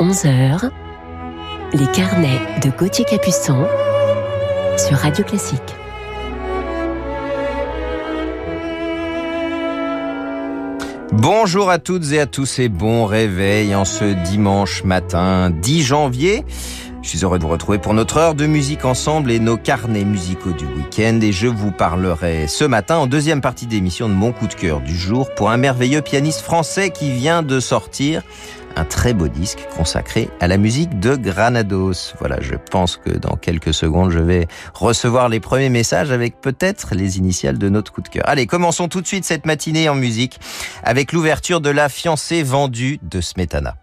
11h, les carnets de Gauthier Capuçon sur Radio Classique. Bonjour à toutes et à tous et bon réveil en ce dimanche matin 10 janvier. Je suis heureux de vous retrouver pour notre heure de musique ensemble et nos carnets musicaux du week-end et je vous parlerai ce matin en deuxième partie d'émission de mon coup de cœur du jour pour un merveilleux pianiste français qui vient de sortir un très beau disque consacré à la musique de Granados. Voilà, je pense que dans quelques secondes, je vais recevoir les premiers messages avec peut-être les initiales de notre coup de cœur. Allez, commençons tout de suite cette matinée en musique avec l'ouverture de La fiancée vendue de Smetana.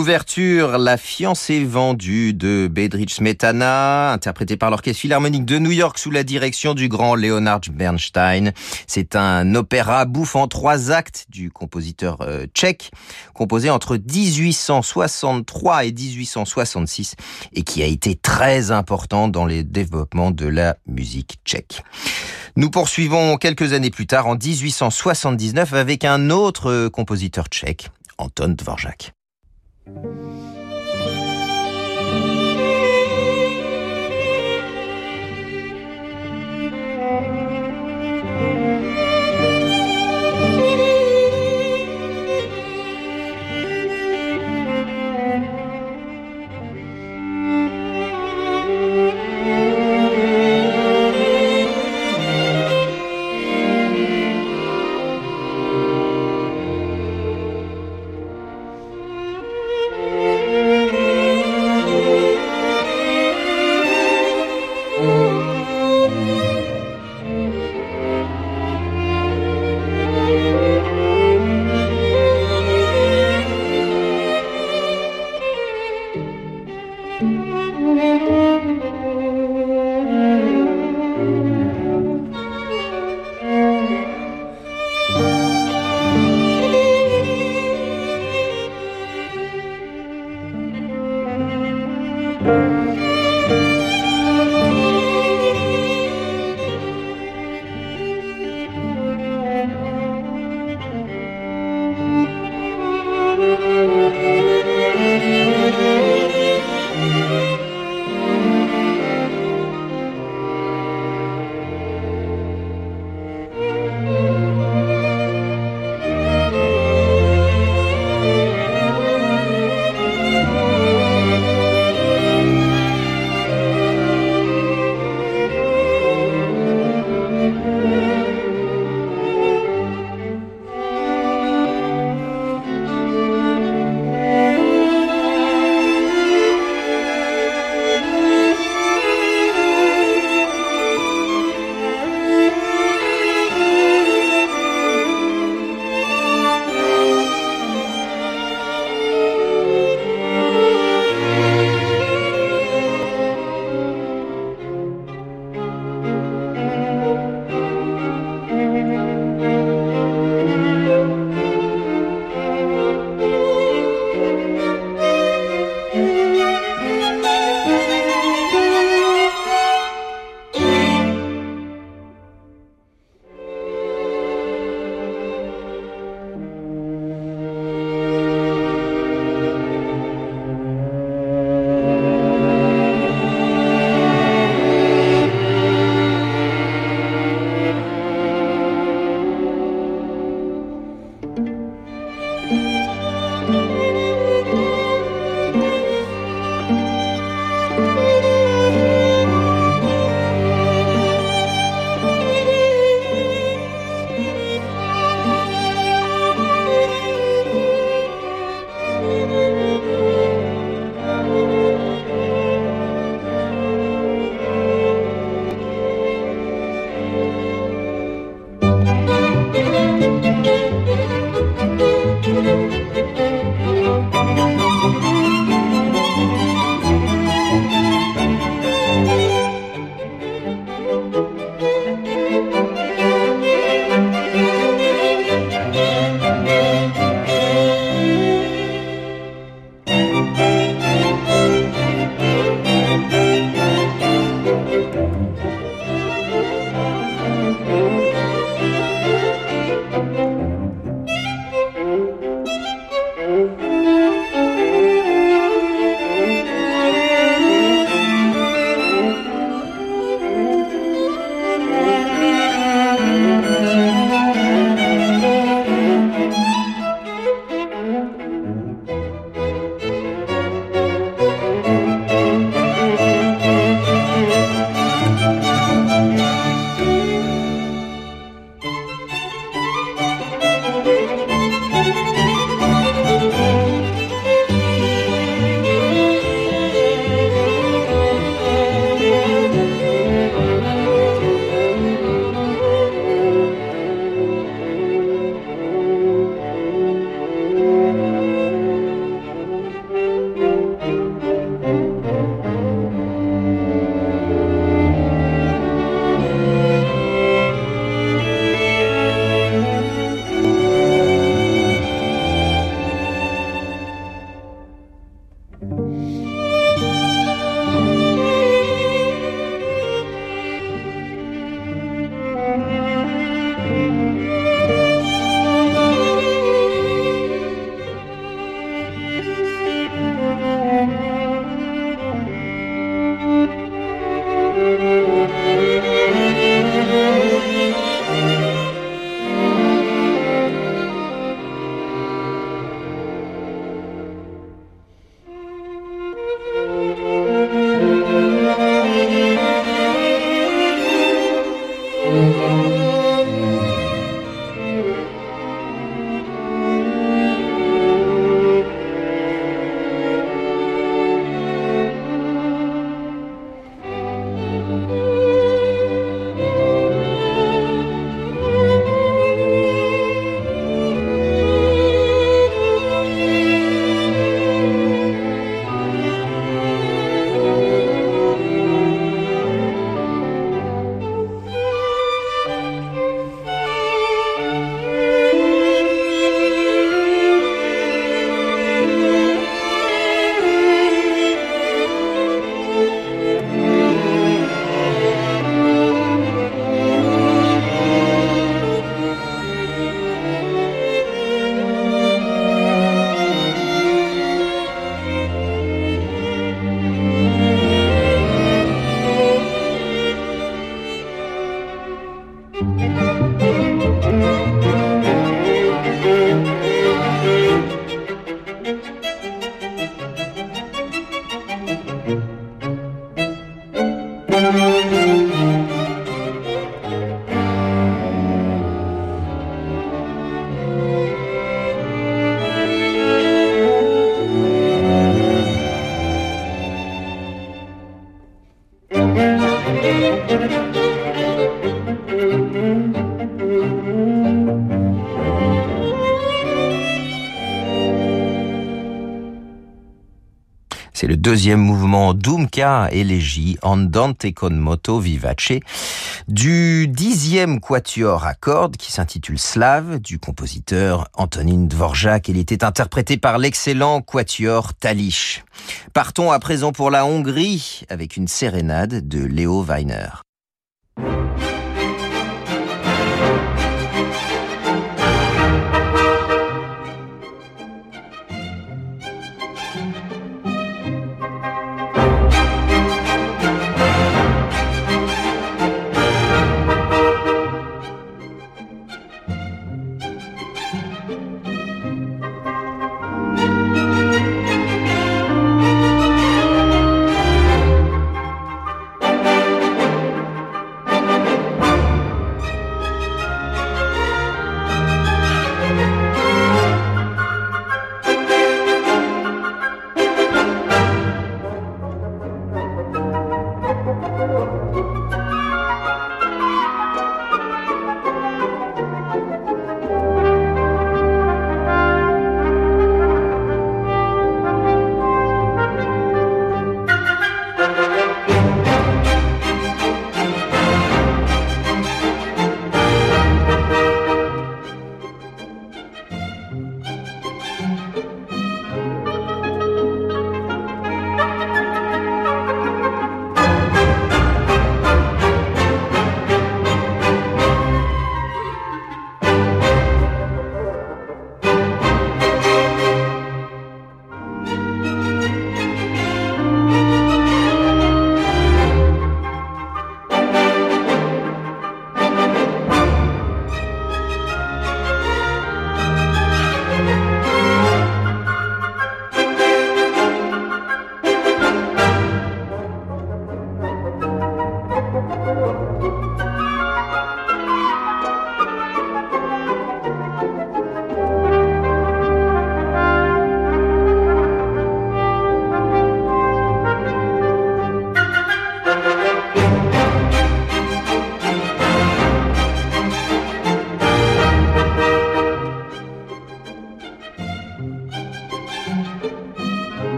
L'ouverture La fiancée vendue de Bedrich Smetana, interprétée par l'Orchestre Philharmonique de New York sous la direction du grand Leonard Bernstein. C'est un opéra bouffant trois actes du compositeur euh, tchèque, composé entre 1863 et 1866 et qui a été très important dans les développements de la musique tchèque. Nous poursuivons quelques années plus tard, en 1879, avec un autre compositeur tchèque, Anton Dvorak. C'est le deuxième mouvement Dumka Elegie Andante con moto vivace du dixième quatuor à cordes qui s'intitule Slave du compositeur Antonin Dvorak. Il était interprété par l'excellent quatuor Talish. Partons à présent pour la Hongrie avec une sérénade de Léo Weiner.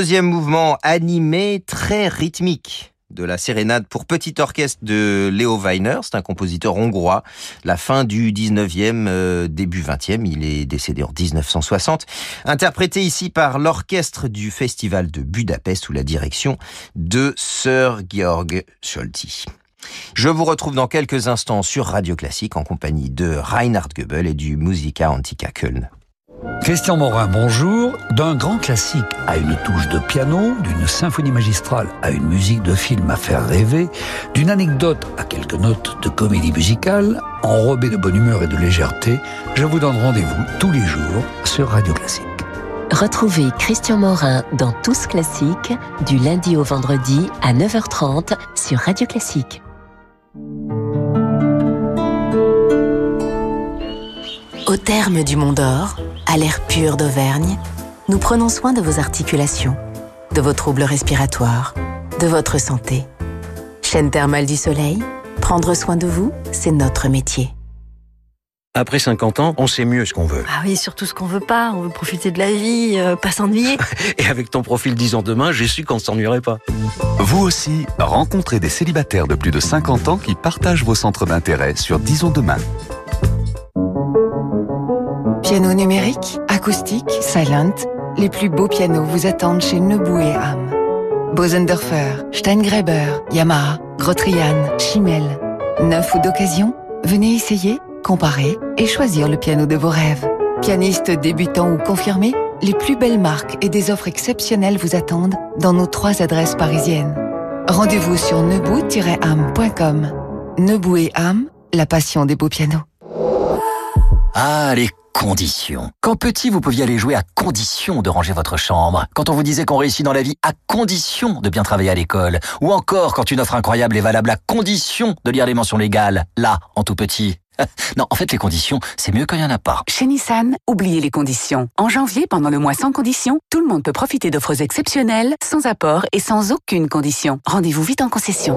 Deuxième mouvement animé, très rythmique de la sérénade pour petit orchestre de Leo Weiner, c'est un compositeur hongrois, la fin du 19e, euh, début 20e, il est décédé en 1960, interprété ici par l'orchestre du Festival de Budapest sous la direction de Sir Georg Scholti. Je vous retrouve dans quelques instants sur Radio Classique en compagnie de Reinhard Goebel et du Musica Antica Köln. Christian Morin, bonjour. D'un grand classique à une touche de piano, d'une symphonie magistrale à une musique de film à faire rêver, d'une anecdote à quelques notes de comédie musicale, enrobée de bonne humeur et de légèreté, je vous donne rendez-vous tous les jours sur Radio Classique. Retrouvez Christian Morin dans Tous Classiques du lundi au vendredi à 9h30 sur Radio Classique. Au terme du Mont d'Or, à l'air pur d'Auvergne, nous prenons soin de vos articulations, de vos troubles respiratoires, de votre santé. Chaîne thermale du soleil, prendre soin de vous, c'est notre métier. Après 50 ans, on sait mieux ce qu'on veut. Ah oui, surtout ce qu'on veut pas. On veut profiter de la vie, euh, pas s'ennuyer. Et avec ton profil 10 ans demain, j'ai su qu'on ne s'ennuierait pas. Vous aussi, rencontrez des célibataires de plus de 50 ans qui partagent vos centres d'intérêt sur 10 ans demain. Piano numérique, acoustique, silent, les plus beaux pianos vous attendent chez Nebou et Ham. Bosendorfer, Steingreber, Yamaha, Grotrian, Schimmel. Neuf ou d'occasion Venez essayer, comparer et choisir le piano de vos rêves. Pianistes débutants ou confirmés, les plus belles marques et des offres exceptionnelles vous attendent dans nos trois adresses parisiennes. Rendez-vous sur nebou-am.com. Nebou et Ham, la passion des beaux pianos. Ah, conditions. Quand petit, vous pouviez aller jouer à condition de ranger votre chambre. Quand on vous disait qu'on réussit dans la vie à condition de bien travailler à l'école. Ou encore quand une offre incroyable est valable à condition de lire les mentions légales. Là, en tout petit. Non, en fait, les conditions, c'est mieux quand il n'y en a pas. Chez Nissan, oubliez les conditions. En janvier, pendant le mois sans conditions, tout le monde peut profiter d'offres exceptionnelles, sans apport et sans aucune condition. Rendez-vous vite en concession.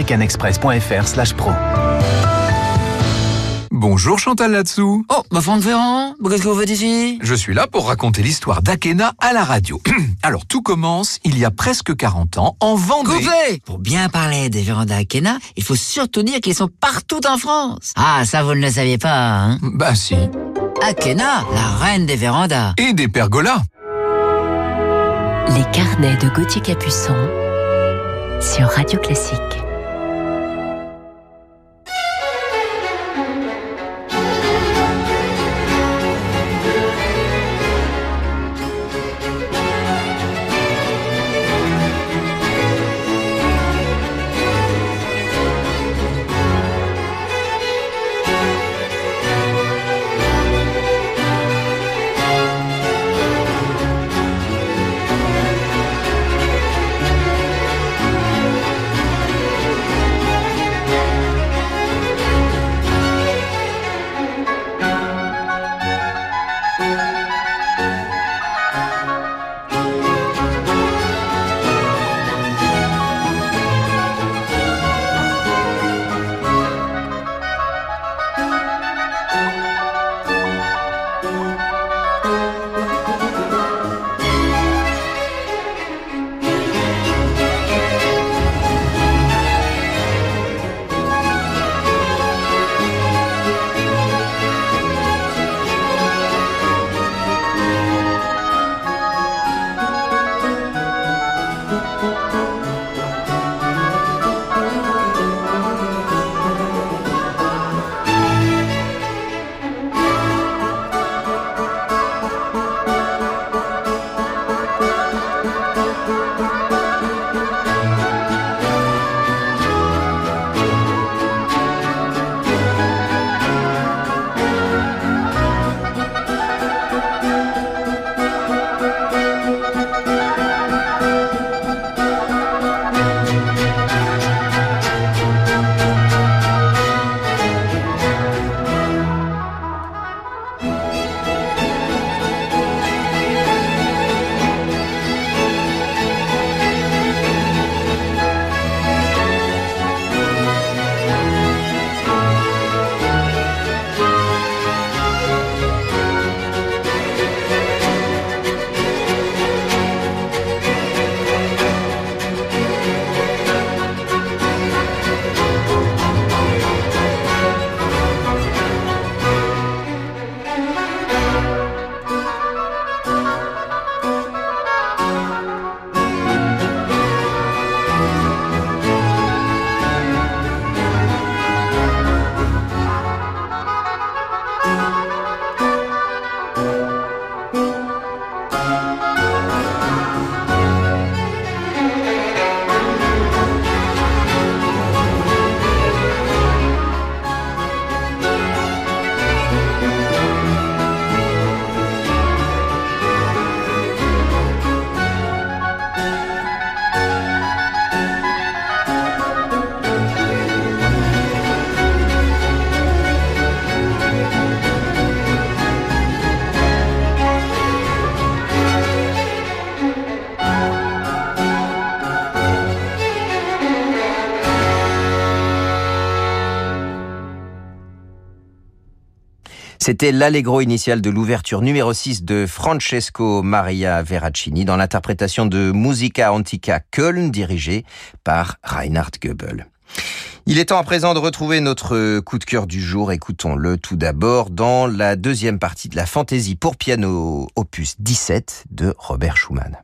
americanexpress.fr/pro. Bonjour Chantal là-dessous. Oh, ma Franck Ferrand, qu'est-ce que vous faites ici? Je suis là pour raconter l'histoire d'Akena à la radio. Alors tout commence il y a presque 40 ans en Vendée. Coupé Pour bien parler des vérandas Akena, il faut surtout dire qu'ils sont partout en France. Ah, ça vous ne le saviez pas, hein? Bah si. Akena, la reine des vérandas. Et des pergolas. Les carnets de Gauthier Capuçon sur Radio Classique. C'était l'allegro initial de l'ouverture numéro 6 de Francesco Maria Veracini dans l'interprétation de Musica Antica Köln dirigée par Reinhard Goebel. Il est temps à présent de retrouver notre coup de cœur du jour. Écoutons-le tout d'abord dans la deuxième partie de la fantaisie pour piano opus 17 de Robert Schumann.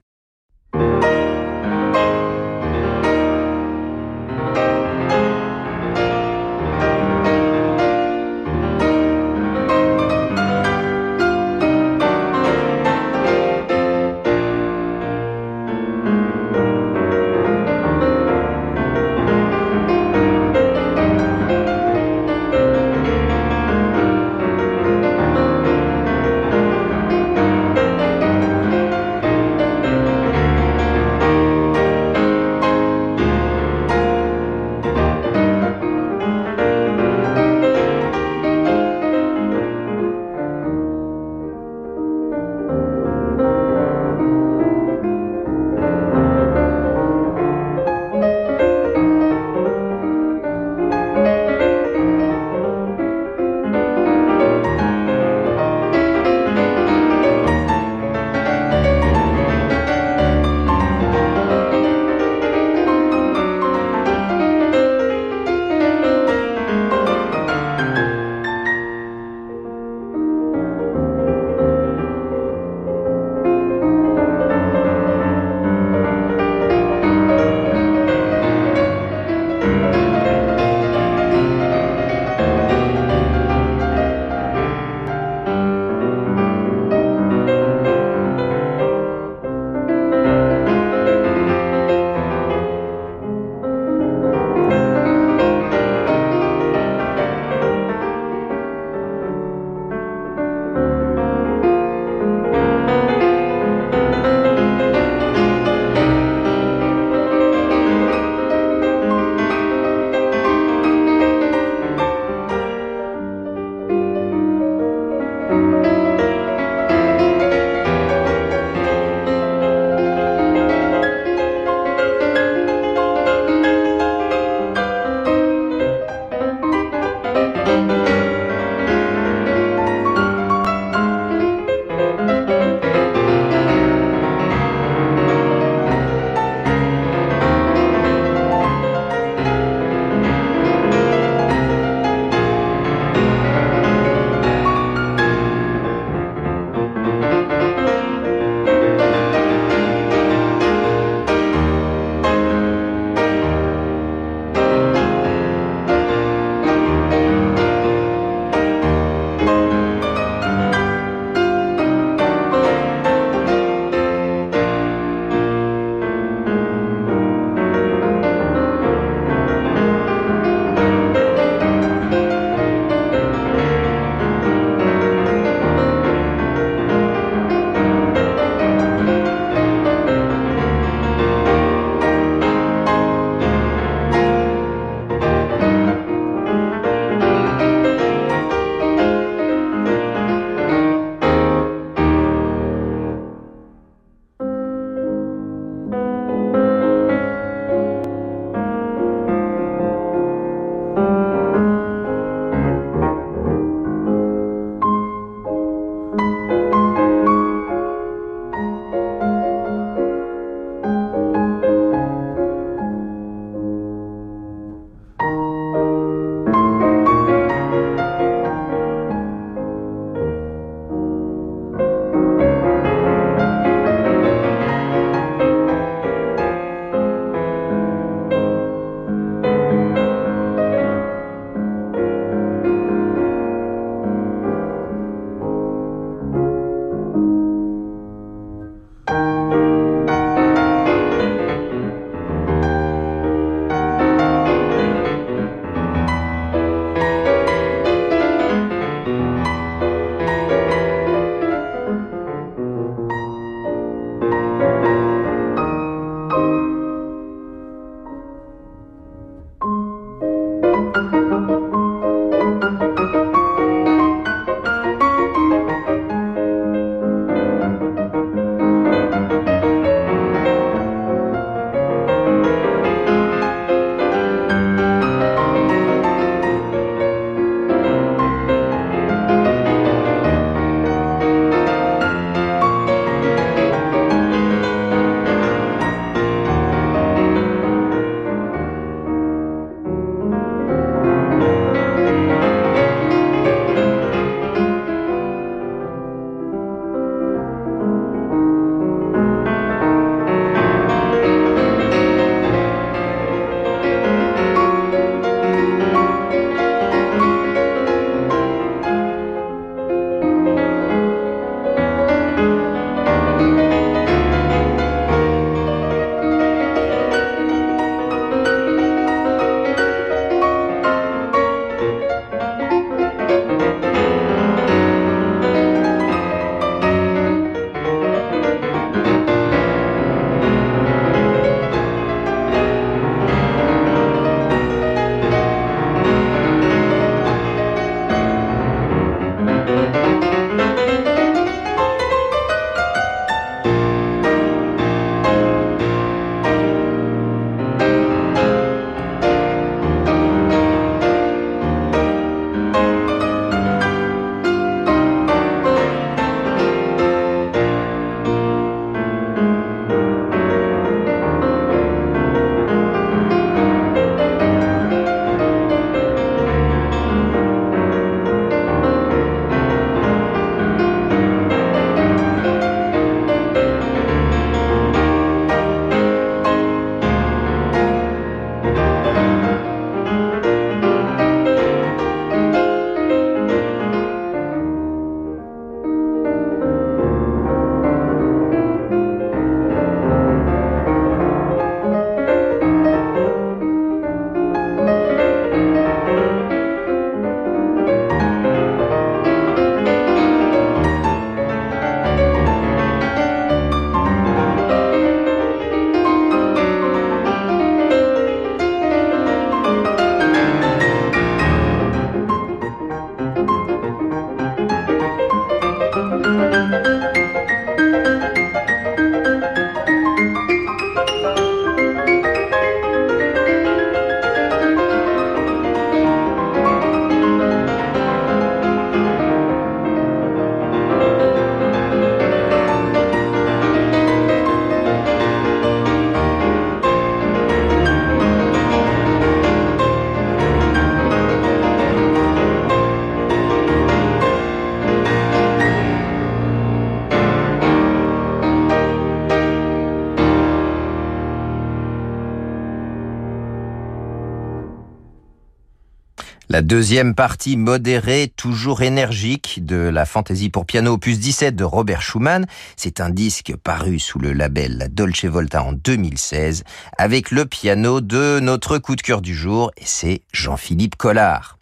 La deuxième partie modérée, toujours énergique, de la fantaisie pour piano opus 17 de Robert Schumann. C'est un disque paru sous le label La Dolce Volta en 2016, avec le piano de notre coup de cœur du jour, et c'est Jean-Philippe Collard.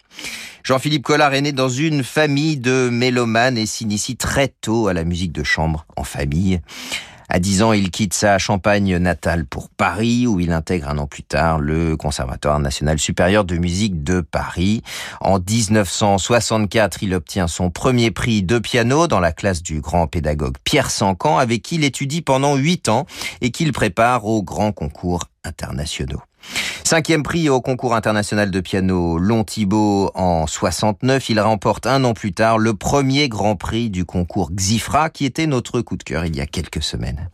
Jean-Philippe Collard est né dans une famille de mélomanes et s'initie très tôt à la musique de chambre en famille. À 10 ans, il quitte sa Champagne natale pour Paris, où il intègre un an plus tard le Conservatoire national supérieur de musique de Paris. En 1964, il obtient son premier prix de piano dans la classe du grand pédagogue Pierre Sancan, avec qui il étudie pendant 8 ans et qu'il prépare aux grands concours internationaux. Cinquième prix au concours international de piano Long Thibault en 69. Il remporte un an plus tard le premier grand prix du concours Xifra qui était notre coup de cœur il y a quelques semaines.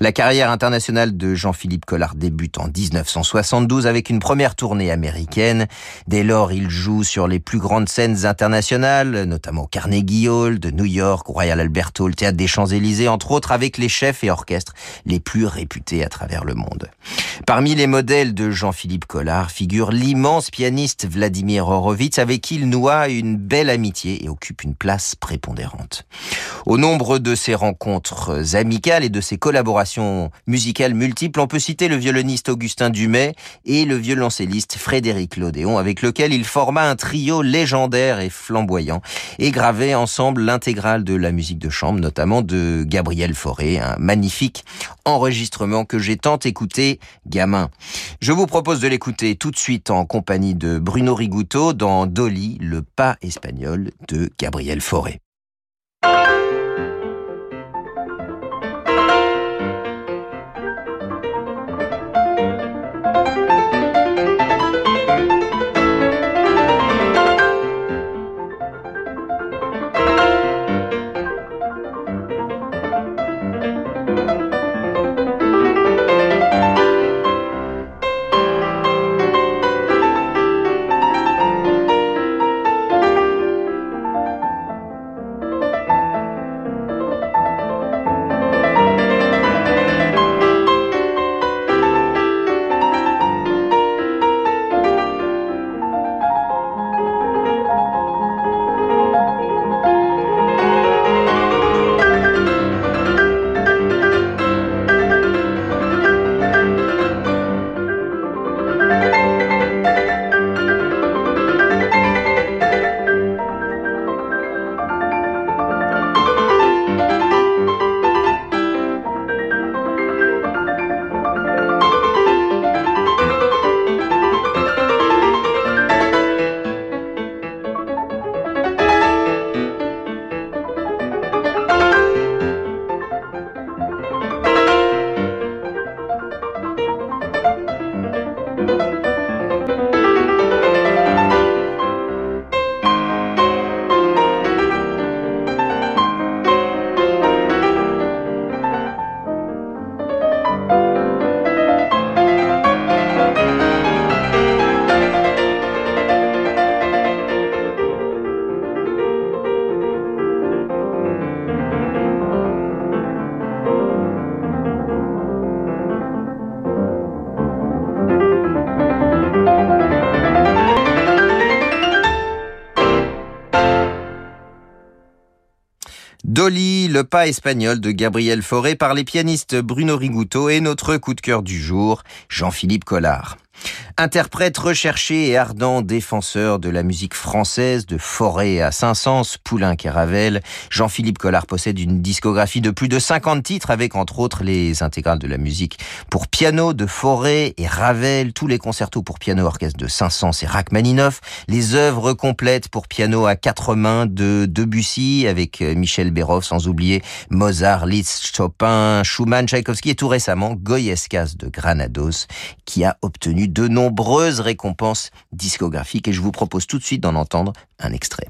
La carrière internationale de Jean-Philippe Collard débute en 1972 avec une première tournée américaine. Dès lors, il joue sur les plus grandes scènes internationales, notamment Carnegie Hall de New York, Royal Albert Hall, Théâtre des Champs-Élysées, entre autres avec les chefs et orchestres les plus réputés à travers le monde. Parmi les modèles de Jean-Philippe Collard figure l'immense pianiste Vladimir Horowitz avec qui il noua une belle amitié et occupe une place prépondérante. Au nombre de ses rencontres amicales et de ses collaborations musicales multiples, on peut citer le violoniste Augustin Dumay et le violoncelliste Frédéric Lodéon avec lequel il forma un trio légendaire et flamboyant et gravait ensemble l'intégrale de la musique de chambre, notamment de Gabriel Fauré, un magnifique enregistrement que j'ai tant écouté gamin. Vous propose de l'écouter tout de suite en compagnie de Bruno Rigouteau dans Dolly, le pas espagnol de Gabriel Fauré. Le pas espagnol de Gabriel Fauré par les pianistes Bruno Rigouteau et notre coup de cœur du jour, Jean-Philippe Collard. Interprète recherché et ardent défenseur de la musique française de Forêt à Saint-Saëns, Poulenc et Ravel, Jean-Philippe Collard possède une discographie de plus de 50 titres avec entre autres les intégrales de la musique pour piano de Forêt et Ravel, tous les concertos pour piano orchestre de Saint-Saëns et Rachmaninoff, les œuvres complètes pour piano à quatre mains de Debussy avec Michel Béroff, sans oublier Mozart, Liszt, Chopin, Schumann, Tchaïkovski et tout récemment Goyescas de Granados qui a obtenu de nombreuses récompenses discographiques et je vous propose tout de suite d'en entendre un extrait.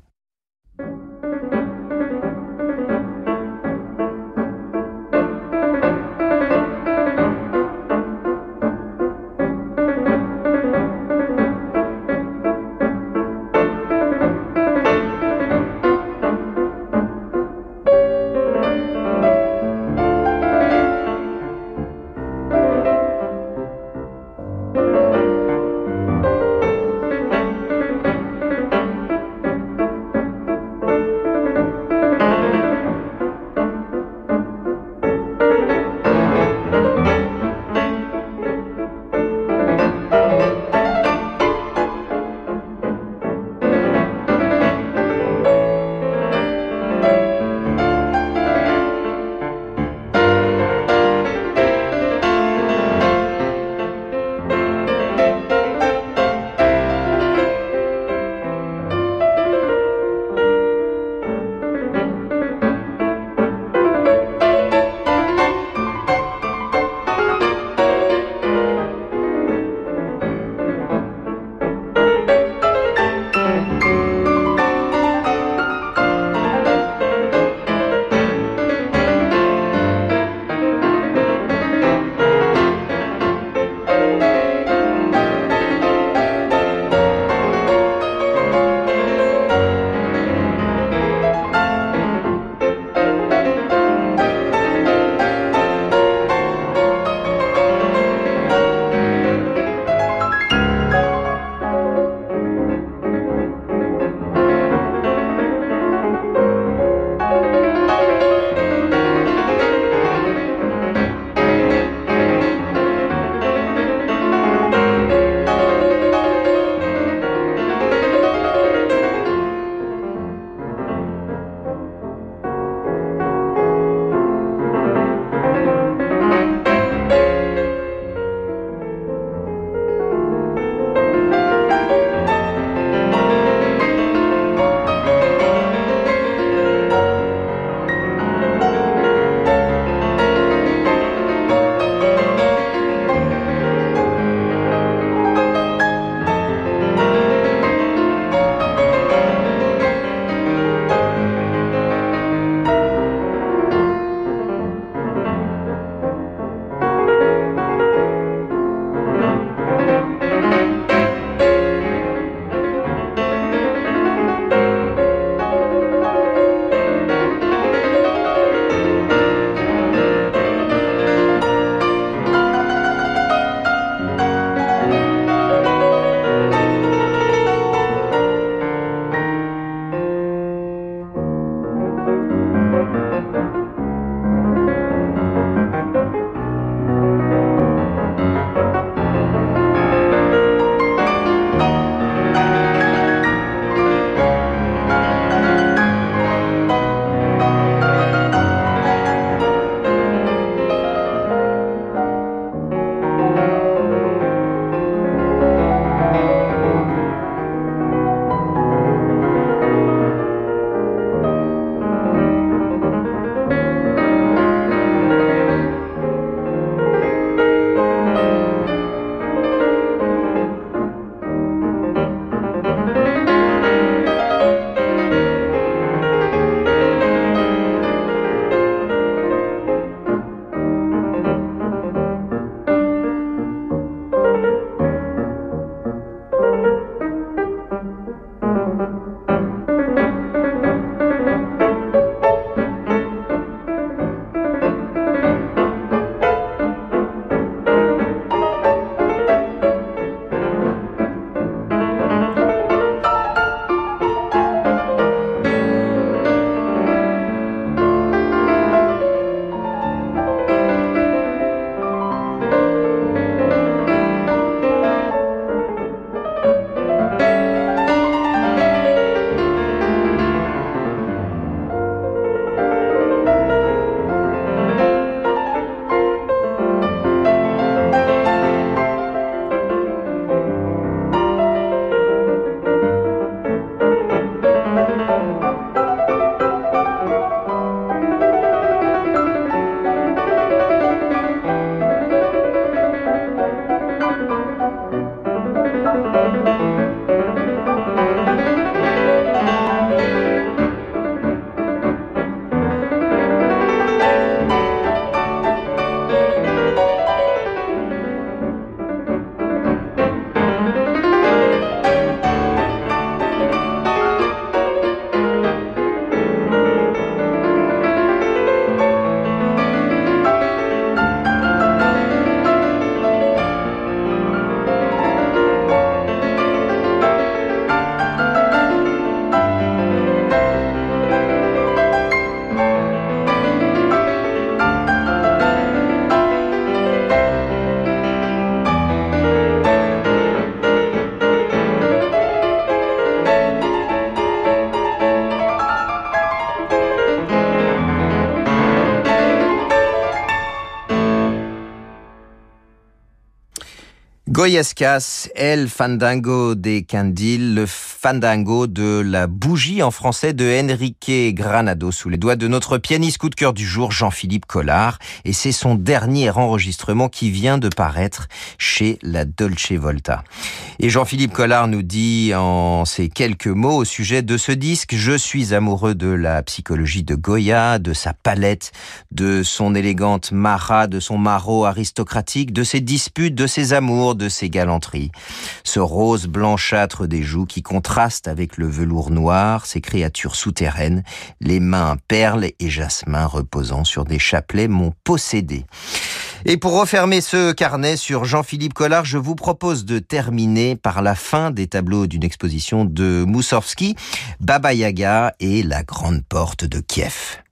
Goyescas, El Fandango des Candil, le fandango de la bougie en français de Enrique Granado sous les doigts de notre pianiste coup de cœur du jour, Jean-Philippe Collard. Et c'est son dernier enregistrement qui vient de paraître chez la Dolce Volta. Et Jean-Philippe Collard nous dit en ces quelques mots au sujet de ce disque, je suis amoureux de la psychologie de Goya, de sa palette, de son élégante mara, de son maraud aristocratique, de ses disputes, de ses amours, de ses galanteries. Ce rose blanchâtre des joues qui contraste avec le velours noir, ces créatures souterraines, les mains perles et jasmin reposant sur des chapelets m'ont possédé. Et pour refermer ce carnet sur Jean-Philippe Collard, je vous propose de terminer par la fin des tableaux d'une exposition de Moussorski, Baba Yaga et la grande porte de Kiev.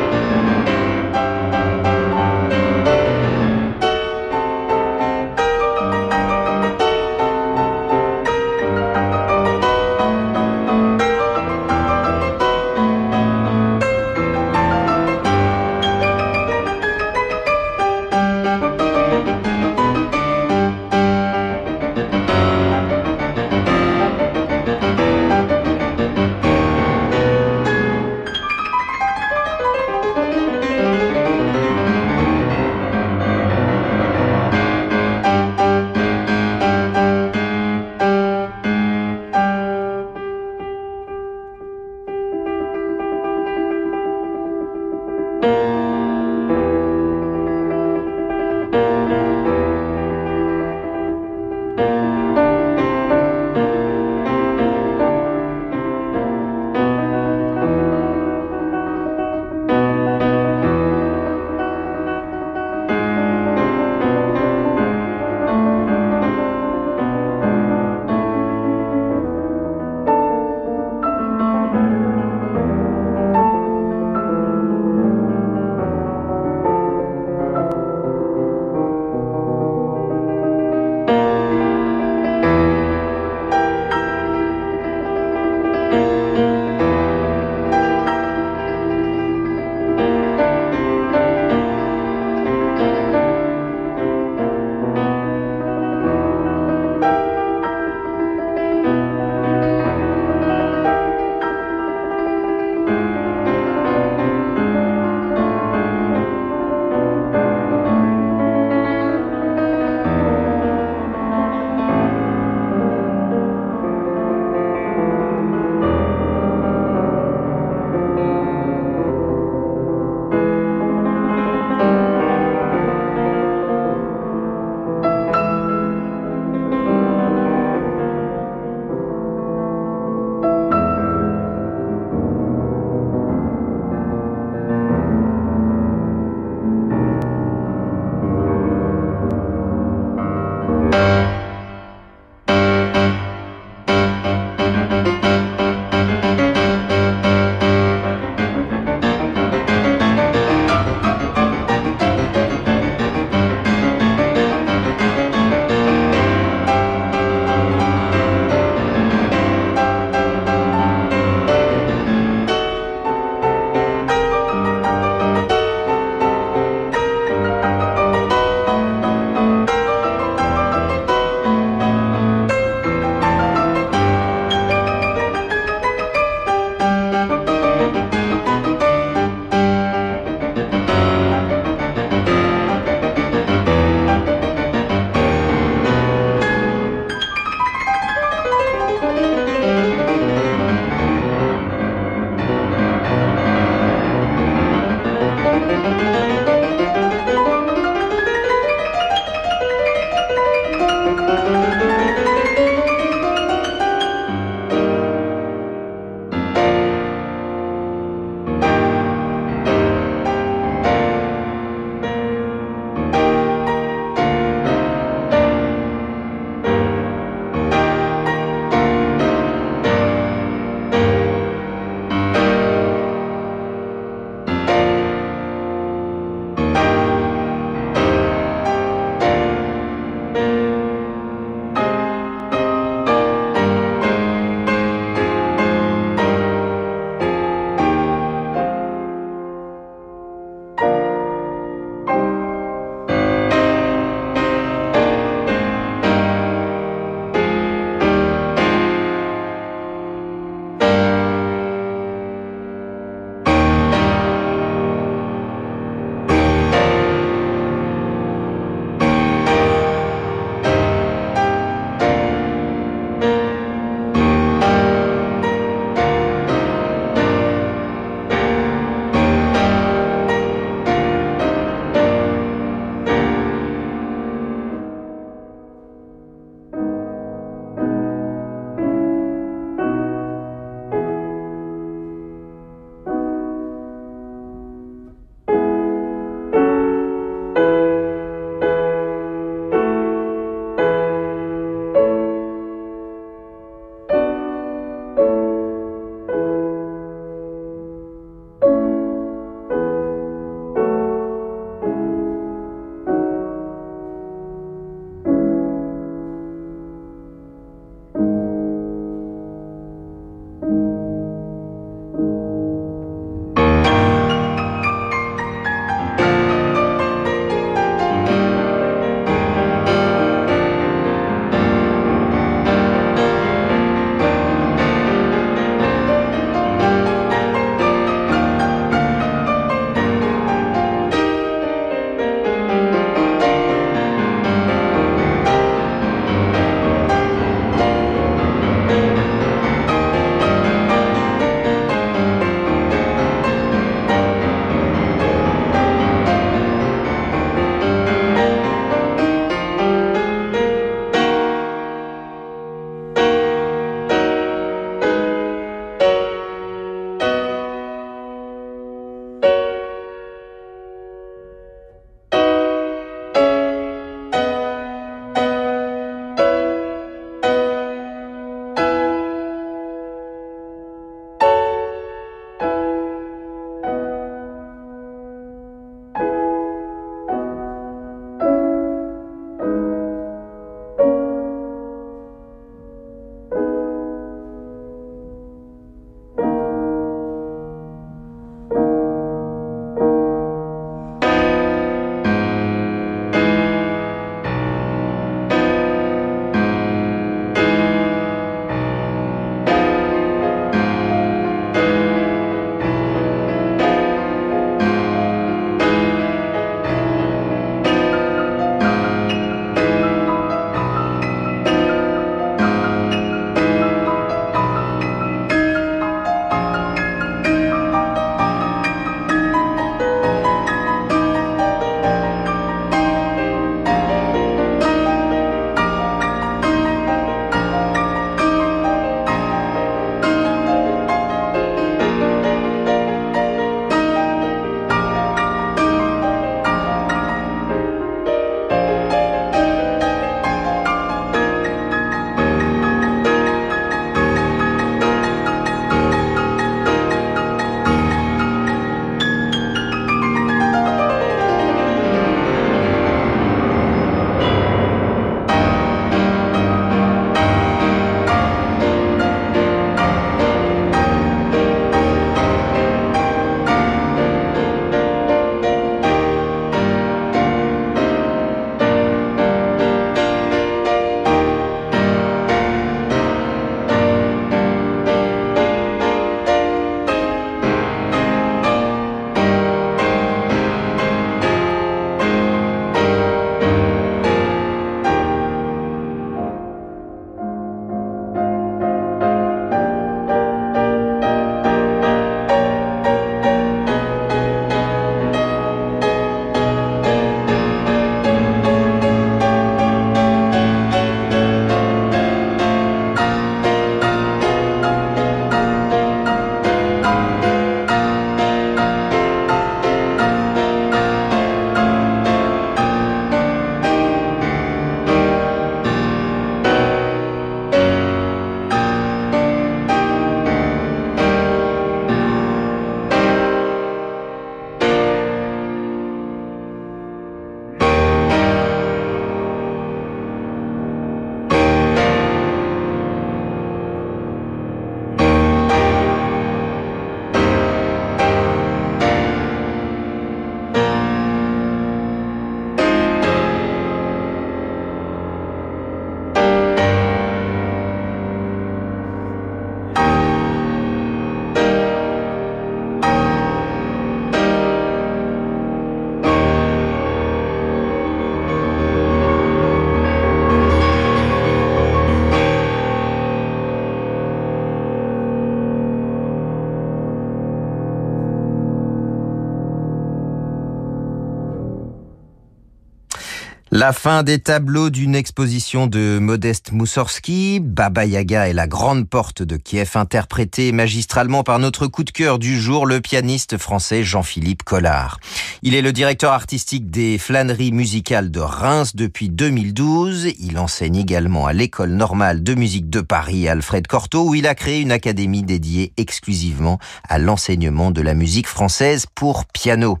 La fin des tableaux d'une exposition de Modeste Moussorski, Baba Yaga et la grande porte de Kiev, interprétée magistralement par notre coup de cœur du jour, le pianiste français Jean-Philippe Collard. Il est le directeur artistique des flâneries musicales de Reims depuis 2012. Il enseigne également à l'école normale de musique de Paris, Alfred Cortot, où il a créé une académie dédiée exclusivement à l'enseignement de la musique française pour piano.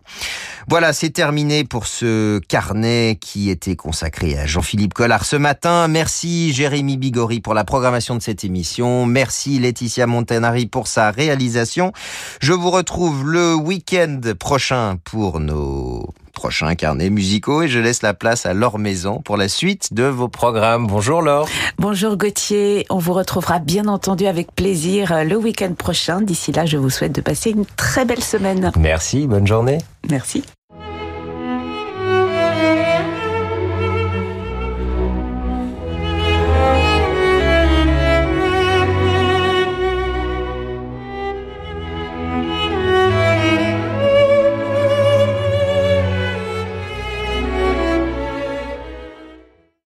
Voilà, c'est terminé pour ce carnet qui était consacré à Jean-Philippe Collard ce matin. Merci Jérémy Bigori pour la programmation de cette émission. Merci Laetitia Montanari pour sa réalisation. Je vous retrouve le week-end prochain pour nos prochains carnets musicaux et je laisse la place à Laure Maison pour la suite de vos programmes. Bonjour Laure. Bonjour Gauthier, on vous retrouvera bien entendu avec plaisir le week-end prochain. D'ici là, je vous souhaite de passer une très belle semaine. Merci, bonne journée. Merci.